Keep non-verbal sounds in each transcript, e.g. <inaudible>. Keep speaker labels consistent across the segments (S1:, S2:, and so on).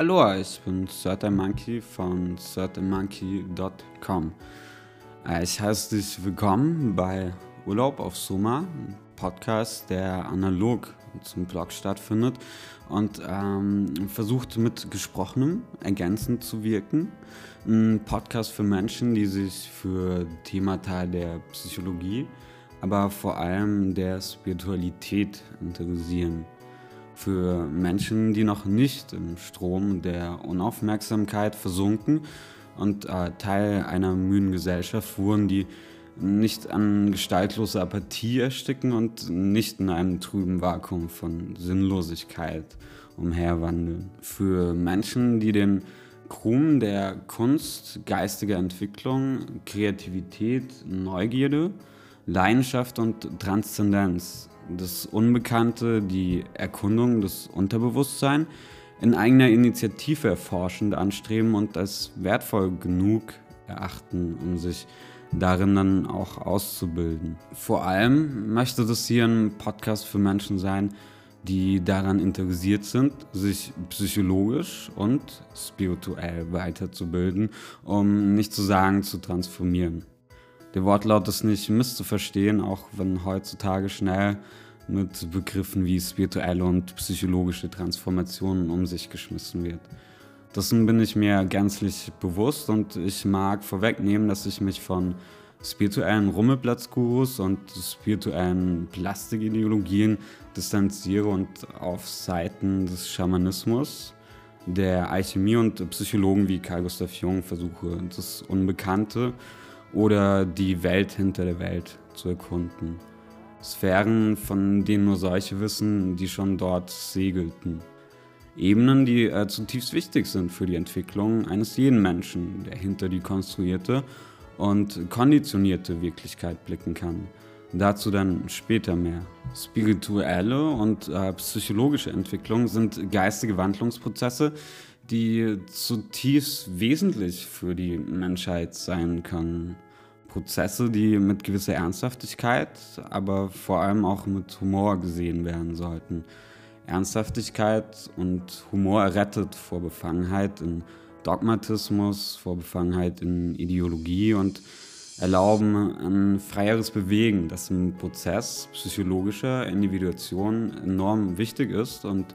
S1: Hallo, ich bin Certain Monkey von certainmonkey.com. Äh, ich heiße dich willkommen bei Urlaub auf Soma, ein Podcast, der analog zum Blog stattfindet und ähm, versucht mit Gesprochenem ergänzend zu wirken. Ein Podcast für Menschen, die sich für Themata der Psychologie, aber vor allem der Spiritualität interessieren für Menschen, die noch nicht im Strom der Unaufmerksamkeit versunken und äh, Teil einer müden Gesellschaft wurden, die nicht an gestaltloser Apathie ersticken und nicht in einem trüben Vakuum von Sinnlosigkeit umherwandeln. Für Menschen, die den Krumm der Kunst, geistiger Entwicklung, Kreativität, Neugierde, Leidenschaft und Transzendenz das Unbekannte, die Erkundung, das Unterbewusstsein in eigener Initiative erforschend anstreben und als wertvoll genug erachten, um sich darin dann auch auszubilden. Vor allem möchte das hier ein Podcast für Menschen sein, die daran interessiert sind, sich psychologisch und spirituell weiterzubilden, um nicht zu sagen, zu transformieren. Der Wortlaut ist nicht misszuverstehen, auch wenn heutzutage schnell mit Begriffen wie spirituelle und psychologische Transformationen um sich geschmissen wird. Dessen bin ich mir gänzlich bewusst und ich mag vorwegnehmen, dass ich mich von spirituellen Rummelplatzgurus und spirituellen Plastikideologien distanziere und auf Seiten des Schamanismus, der Alchemie und Psychologen wie Carl Gustav Jung versuche, das Unbekannte oder die Welt hinter der Welt zu erkunden. Sphären, von denen nur solche wissen, die schon dort segelten. Ebenen, die äh, zutiefst wichtig sind für die Entwicklung eines jeden Menschen, der hinter die konstruierte und konditionierte Wirklichkeit blicken kann. Dazu dann später mehr. Spirituelle und äh, psychologische Entwicklung sind geistige Wandlungsprozesse, die zutiefst wesentlich für die Menschheit sein können. Prozesse, die mit gewisser Ernsthaftigkeit, aber vor allem auch mit Humor gesehen werden sollten. Ernsthaftigkeit und Humor errettet vor Befangenheit in Dogmatismus, vor Befangenheit in Ideologie und erlauben ein freieres Bewegen, das im Prozess psychologischer Individuation enorm wichtig ist und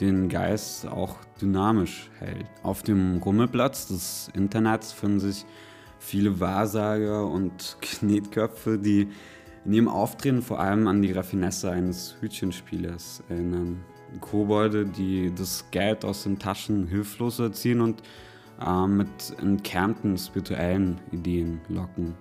S1: den Geist auch dynamisch hält. Auf dem Rummelplatz des Internets finden sich viele Wahrsager und Knetköpfe, die in ihrem Auftreten vor allem an die Raffinesse eines Hütchenspielers erinnern. Kobolde, die das Geld aus den Taschen hilflos erziehen und äh, mit entkernten spirituellen Ideen locken.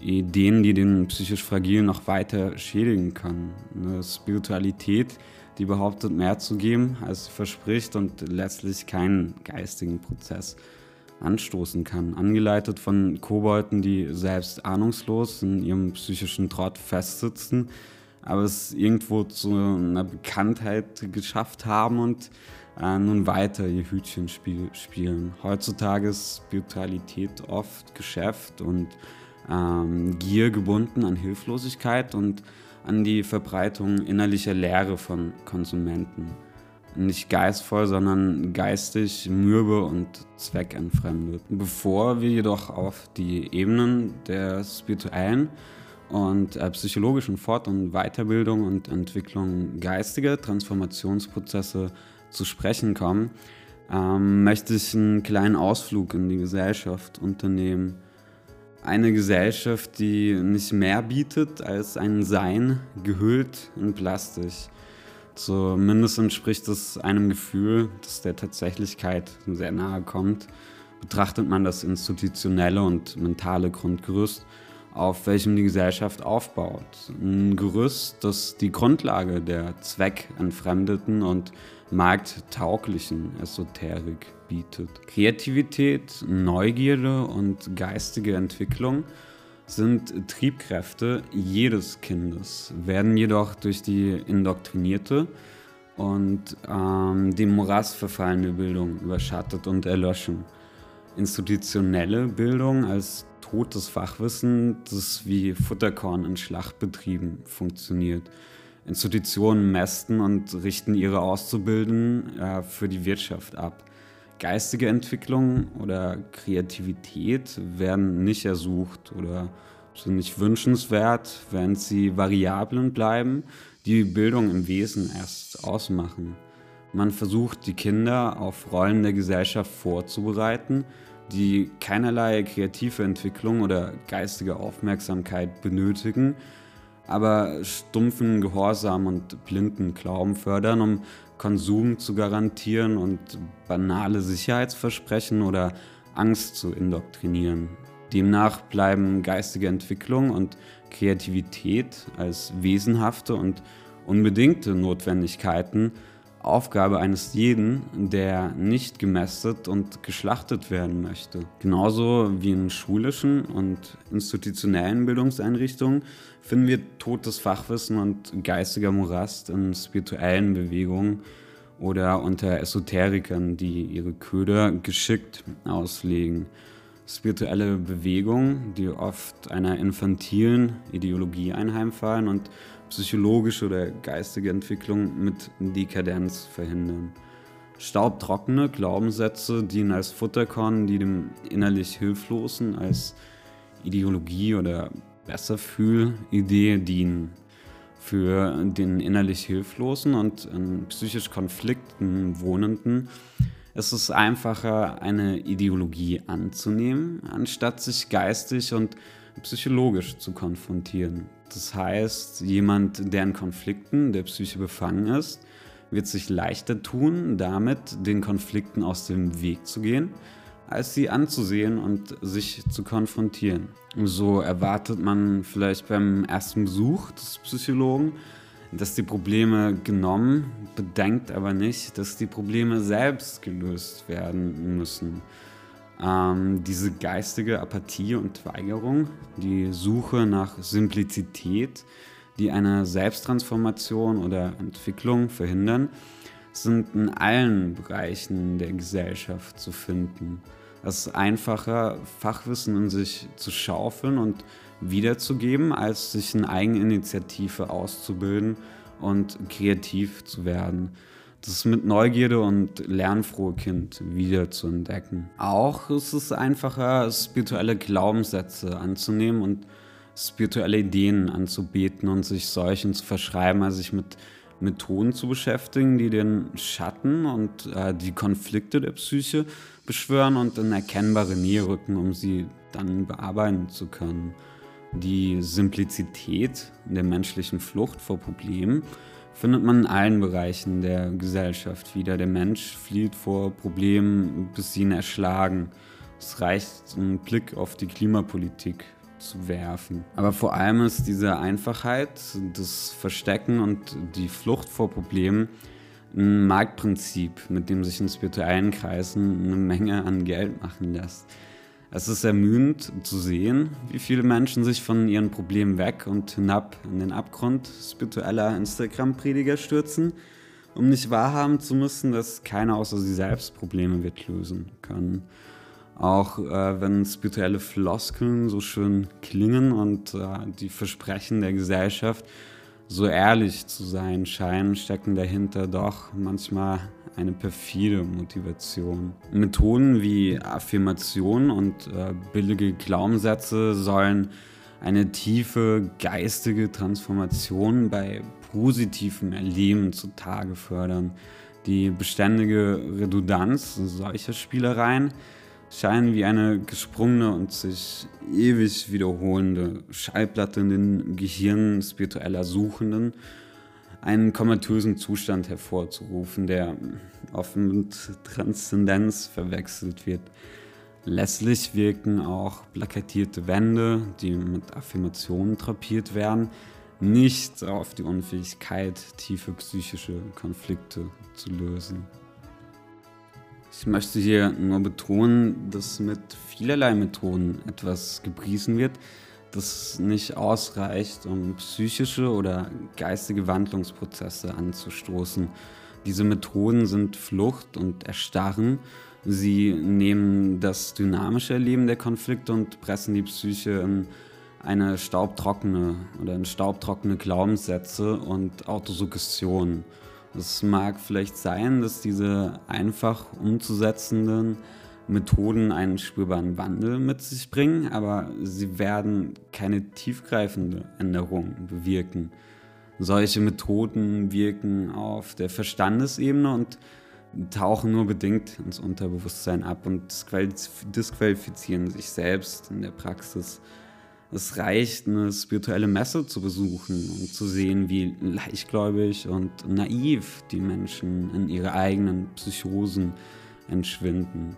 S1: Ideen, die den psychisch Fragilen noch weiter schädigen können. Eine Spiritualität, die behauptet, mehr zu geben, als sie verspricht und letztlich keinen geistigen Prozess anstoßen kann. Angeleitet von Kobolden, die selbst ahnungslos in ihrem psychischen Trott festsitzen, aber es irgendwo zu einer Bekanntheit geschafft haben und äh, nun weiter ihr Hütchen spiel spielen. Heutzutage ist Spiritualität oft Geschäft und ähm, Gier gebunden an Hilflosigkeit und an die Verbreitung innerlicher Leere von Konsumenten nicht geistvoll, sondern geistig mürbe und zweckentfremdet. Bevor wir jedoch auf die Ebenen der spirituellen und äh, psychologischen Fort- und Weiterbildung und Entwicklung geistiger Transformationsprozesse zu sprechen kommen, ähm, möchte ich einen kleinen Ausflug in die Gesellschaft unternehmen. Eine Gesellschaft, die nicht mehr bietet als ein Sein gehüllt in Plastik Zumindest entspricht es einem Gefühl, das der Tatsächlichkeit sehr nahe kommt. Betrachtet man das institutionelle und mentale Grundgerüst, auf welchem die Gesellschaft aufbaut. Ein Gerüst, das die Grundlage der zweckentfremdeten und markttauglichen Esoterik bietet. Kreativität, Neugierde und geistige Entwicklung sind Triebkräfte jedes Kindes, werden jedoch durch die indoktrinierte und ähm, dem Morass verfallene Bildung überschattet und erlöschen. Institutionelle Bildung als totes Fachwissen, das wie Futterkorn in Schlachtbetrieben funktioniert. Institutionen mästen und richten ihre Auszubildenden äh, für die Wirtschaft ab. Geistige Entwicklung oder Kreativität werden nicht ersucht oder sind nicht wünschenswert, während sie Variablen bleiben, die Bildung im Wesen erst ausmachen. Man versucht, die Kinder auf Rollen der Gesellschaft vorzubereiten, die keinerlei kreative Entwicklung oder geistige Aufmerksamkeit benötigen, aber stumpfen Gehorsam und blinden Glauben fördern, um Konsum zu garantieren und banale Sicherheitsversprechen oder Angst zu indoktrinieren. Demnach bleiben geistige Entwicklung und Kreativität als wesenhafte und unbedingte Notwendigkeiten Aufgabe eines jeden, der nicht gemästet und geschlachtet werden möchte. Genauso wie in schulischen und institutionellen Bildungseinrichtungen finden wir totes Fachwissen und geistiger Morast in spirituellen Bewegungen oder unter Esoterikern, die ihre Köder geschickt auslegen. Spirituelle Bewegungen, die oft einer infantilen Ideologie einheimfallen und psychologische oder geistige Entwicklung mit Dekadenz verhindern. Staubtrockene Glaubenssätze dienen als Futterkorn, die dem innerlich Hilflosen als Ideologie oder Besserfühl-Idee dienen. Für den innerlich Hilflosen und in psychisch Konflikten Wohnenden ist es einfacher, eine Ideologie anzunehmen, anstatt sich geistig und psychologisch zu konfrontieren. Das heißt, jemand, der in Konflikten der Psyche befangen ist, wird sich leichter tun, damit den Konflikten aus dem Weg zu gehen, als sie anzusehen und sich zu konfrontieren. So erwartet man vielleicht beim ersten Besuch des Psychologen, dass die Probleme genommen, bedenkt aber nicht, dass die Probleme selbst gelöst werden müssen. Ähm, diese geistige Apathie und Weigerung, die Suche nach Simplizität, die eine Selbsttransformation oder Entwicklung verhindern, sind in allen Bereichen der Gesellschaft zu finden. Es ist einfacher, Fachwissen in sich zu schaufeln und wiederzugeben, als sich in Eigeninitiative auszubilden und kreativ zu werden das mit Neugierde und lernfrohe Kind wieder zu entdecken. Auch ist es einfacher, spirituelle Glaubenssätze anzunehmen und spirituelle Ideen anzubeten und sich solchen zu verschreiben, als sich mit Methoden zu beschäftigen, die den Schatten und äh, die Konflikte der Psyche beschwören und in erkennbare Nähe rücken, um sie dann bearbeiten zu können. Die Simplizität der menschlichen Flucht vor Problemen findet man in allen Bereichen der Gesellschaft wieder. Der Mensch flieht vor Problemen, bis sie ihn erschlagen. Es reicht, einen Blick auf die Klimapolitik zu werfen. Aber vor allem ist diese Einfachheit, das Verstecken und die Flucht vor Problemen ein Marktprinzip, mit dem sich in spirituellen Kreisen eine Menge an Geld machen lässt. Es ist ermüdend zu sehen, wie viele Menschen sich von ihren Problemen weg und hinab in den Abgrund spiritueller Instagram-Prediger stürzen, um nicht wahrhaben zu müssen, dass keiner außer sie selbst Probleme wird lösen können. Auch äh, wenn spirituelle Floskeln so schön klingen und äh, die Versprechen der Gesellschaft so ehrlich zu sein scheinen, stecken dahinter doch manchmal eine perfide Motivation. Methoden wie Affirmation und äh, billige Glaubenssätze sollen eine tiefe geistige Transformation bei positivem Erleben zutage fördern. Die beständige Redundanz solcher Spielereien scheinen wie eine gesprungene und sich ewig wiederholende Schallplatte in den Gehirnen spiritueller Suchenden einen komatösen Zustand hervorzurufen, der offen mit Transzendenz verwechselt wird. Lässlich wirken auch plakatierte Wände, die mit Affirmationen drapiert werden, nicht auf die Unfähigkeit, tiefe psychische Konflikte zu lösen. Ich möchte hier nur betonen, dass mit vielerlei Methoden etwas gepriesen wird, das nicht ausreicht, um psychische oder geistige Wandlungsprozesse anzustoßen. Diese Methoden sind Flucht und Erstarren. Sie nehmen das dynamische Erleben der Konflikte und pressen die Psyche in eine staubtrockene oder in staubtrockene Glaubenssätze und Autosuggestion. Es mag vielleicht sein, dass diese einfach umzusetzenden Methoden einen spürbaren Wandel mit sich bringen, aber sie werden keine tiefgreifende Änderung bewirken. Solche Methoden wirken auf der Verstandesebene und tauchen nur bedingt ins Unterbewusstsein ab und disqualifizieren sich selbst in der Praxis. Es reicht, eine spirituelle Messe zu besuchen und zu sehen, wie leichtgläubig und naiv die Menschen in ihre eigenen Psychosen entschwinden.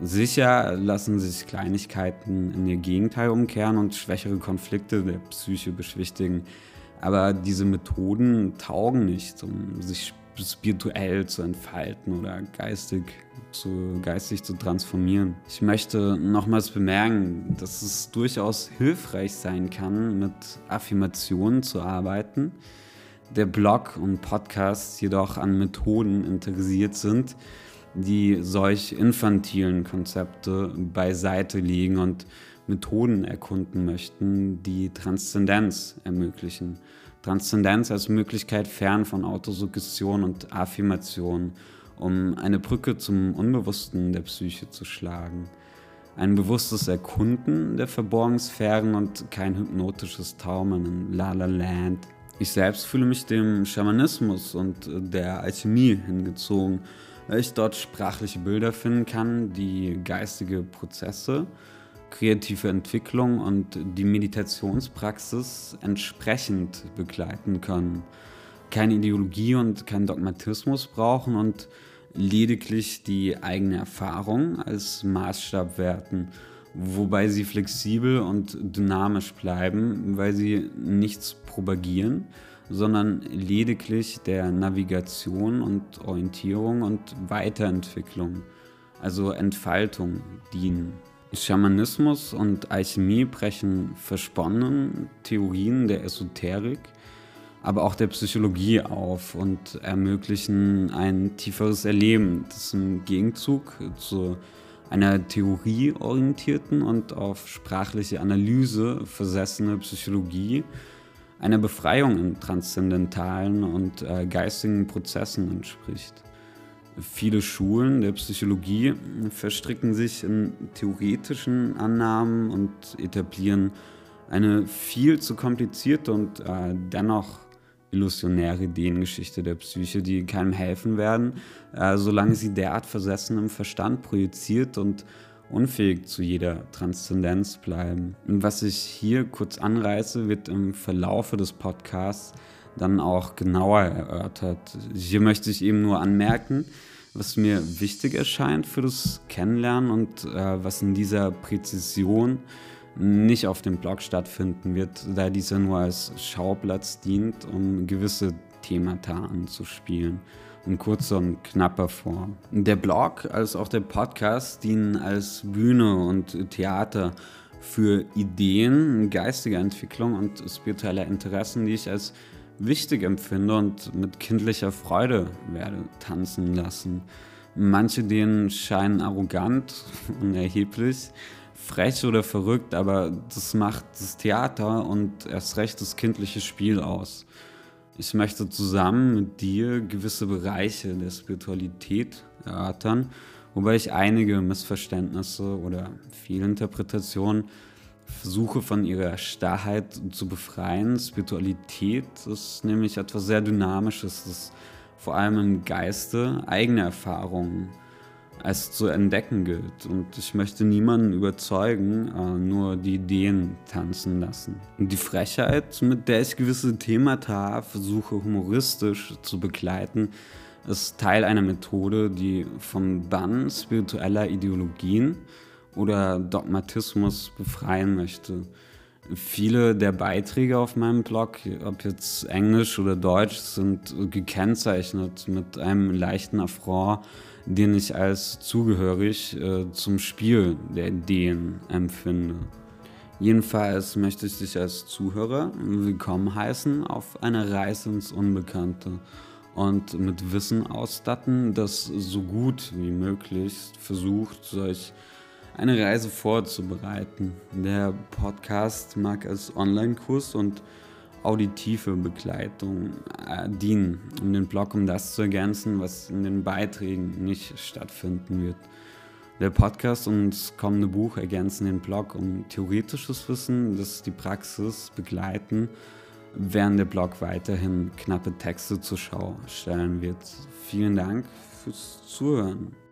S1: Sicher lassen sich Kleinigkeiten in ihr Gegenteil umkehren und schwächere Konflikte der Psyche beschwichtigen. Aber diese Methoden taugen nicht, um sich spirituell zu entfalten oder geistig zu, geistig zu transformieren. Ich möchte nochmals bemerken, dass es durchaus hilfreich sein kann, mit Affirmationen zu arbeiten. Der Blog und Podcast jedoch an Methoden interessiert sind, die solch infantilen Konzepte beiseite legen und Methoden erkunden möchten, die Transzendenz ermöglichen. Transzendenz als Möglichkeit fern von Autosuggestion und Affirmation, um eine Brücke zum Unbewussten der Psyche zu schlagen. Ein bewusstes Erkunden der verborgenen Sphären und kein hypnotisches Taumen in La La Land. Ich selbst fühle mich dem Schamanismus und der Alchemie hingezogen weil ich dort sprachliche Bilder finden kann, die geistige Prozesse, kreative Entwicklung und die Meditationspraxis entsprechend begleiten können. Keine Ideologie und kein Dogmatismus brauchen und lediglich die eigene Erfahrung als Maßstab werten, wobei sie flexibel und dynamisch bleiben, weil sie nichts propagieren, sondern lediglich der Navigation und Orientierung und Weiterentwicklung, also Entfaltung dienen. Schamanismus und Alchemie brechen versponnenen Theorien der Esoterik, aber auch der Psychologie auf und ermöglichen ein tieferes Erleben, das im Gegenzug zu einer theorieorientierten und auf sprachliche Analyse versessene Psychologie einer Befreiung in transzendentalen und äh, geistigen Prozessen entspricht. Viele Schulen der Psychologie verstricken sich in theoretischen Annahmen und etablieren eine viel zu komplizierte und äh, dennoch illusionäre Ideengeschichte der Psyche, die keinem helfen werden, äh, solange sie derart versessen im Verstand projiziert und unfähig zu jeder Transzendenz bleiben. Was ich hier kurz anreiße, wird im Verlaufe des Podcasts dann auch genauer erörtert. Hier möchte ich eben nur anmerken, was mir wichtig erscheint für das Kennenlernen und äh, was in dieser Präzision nicht auf dem Blog stattfinden wird, da dieser nur als Schauplatz dient, um gewisse Themata anzuspielen in kurzer und knapper Form. Der Blog als auch der Podcast dienen als Bühne und Theater für Ideen, geistige Entwicklung und spirituelle Interessen, die ich als wichtig empfinde und mit kindlicher Freude werde tanzen lassen. Manche denen scheinen arrogant, <laughs> unerheblich, frech oder verrückt, aber das macht das Theater und erst recht das kindliche Spiel aus. Ich möchte zusammen mit dir gewisse Bereiche der Spiritualität erörtern, wobei ich einige Missverständnisse oder Fehlinterpretationen versuche von ihrer Starrheit zu befreien. Spiritualität ist nämlich etwas sehr Dynamisches, das vor allem im Geiste eigene Erfahrungen als zu entdecken gilt. Und ich möchte niemanden überzeugen, äh, nur die Ideen tanzen lassen. Die Frechheit, mit der ich gewisse Themata versuche humoristisch zu begleiten, ist Teil einer Methode, die vom Bann spiritueller Ideologien oder Dogmatismus befreien möchte. Viele der Beiträge auf meinem Blog, ob jetzt Englisch oder Deutsch, sind gekennzeichnet mit einem leichten Affront den ich als zugehörig äh, zum Spiel der Ideen empfinde. Jedenfalls möchte ich dich als Zuhörer willkommen heißen auf einer Reise ins Unbekannte und mit Wissen ausstatten, das so gut wie möglich versucht, solch eine Reise vorzubereiten. Der Podcast mag als Online-Kurs und auditive Begleitung äh, dienen, um den Blog um das zu ergänzen, was in den Beiträgen nicht stattfinden wird. Der Podcast und das kommende Buch ergänzen den Blog um theoretisches Wissen, das die Praxis begleiten, während der Blog weiterhin knappe Texte zur Schau stellen wird. Vielen Dank fürs Zuhören.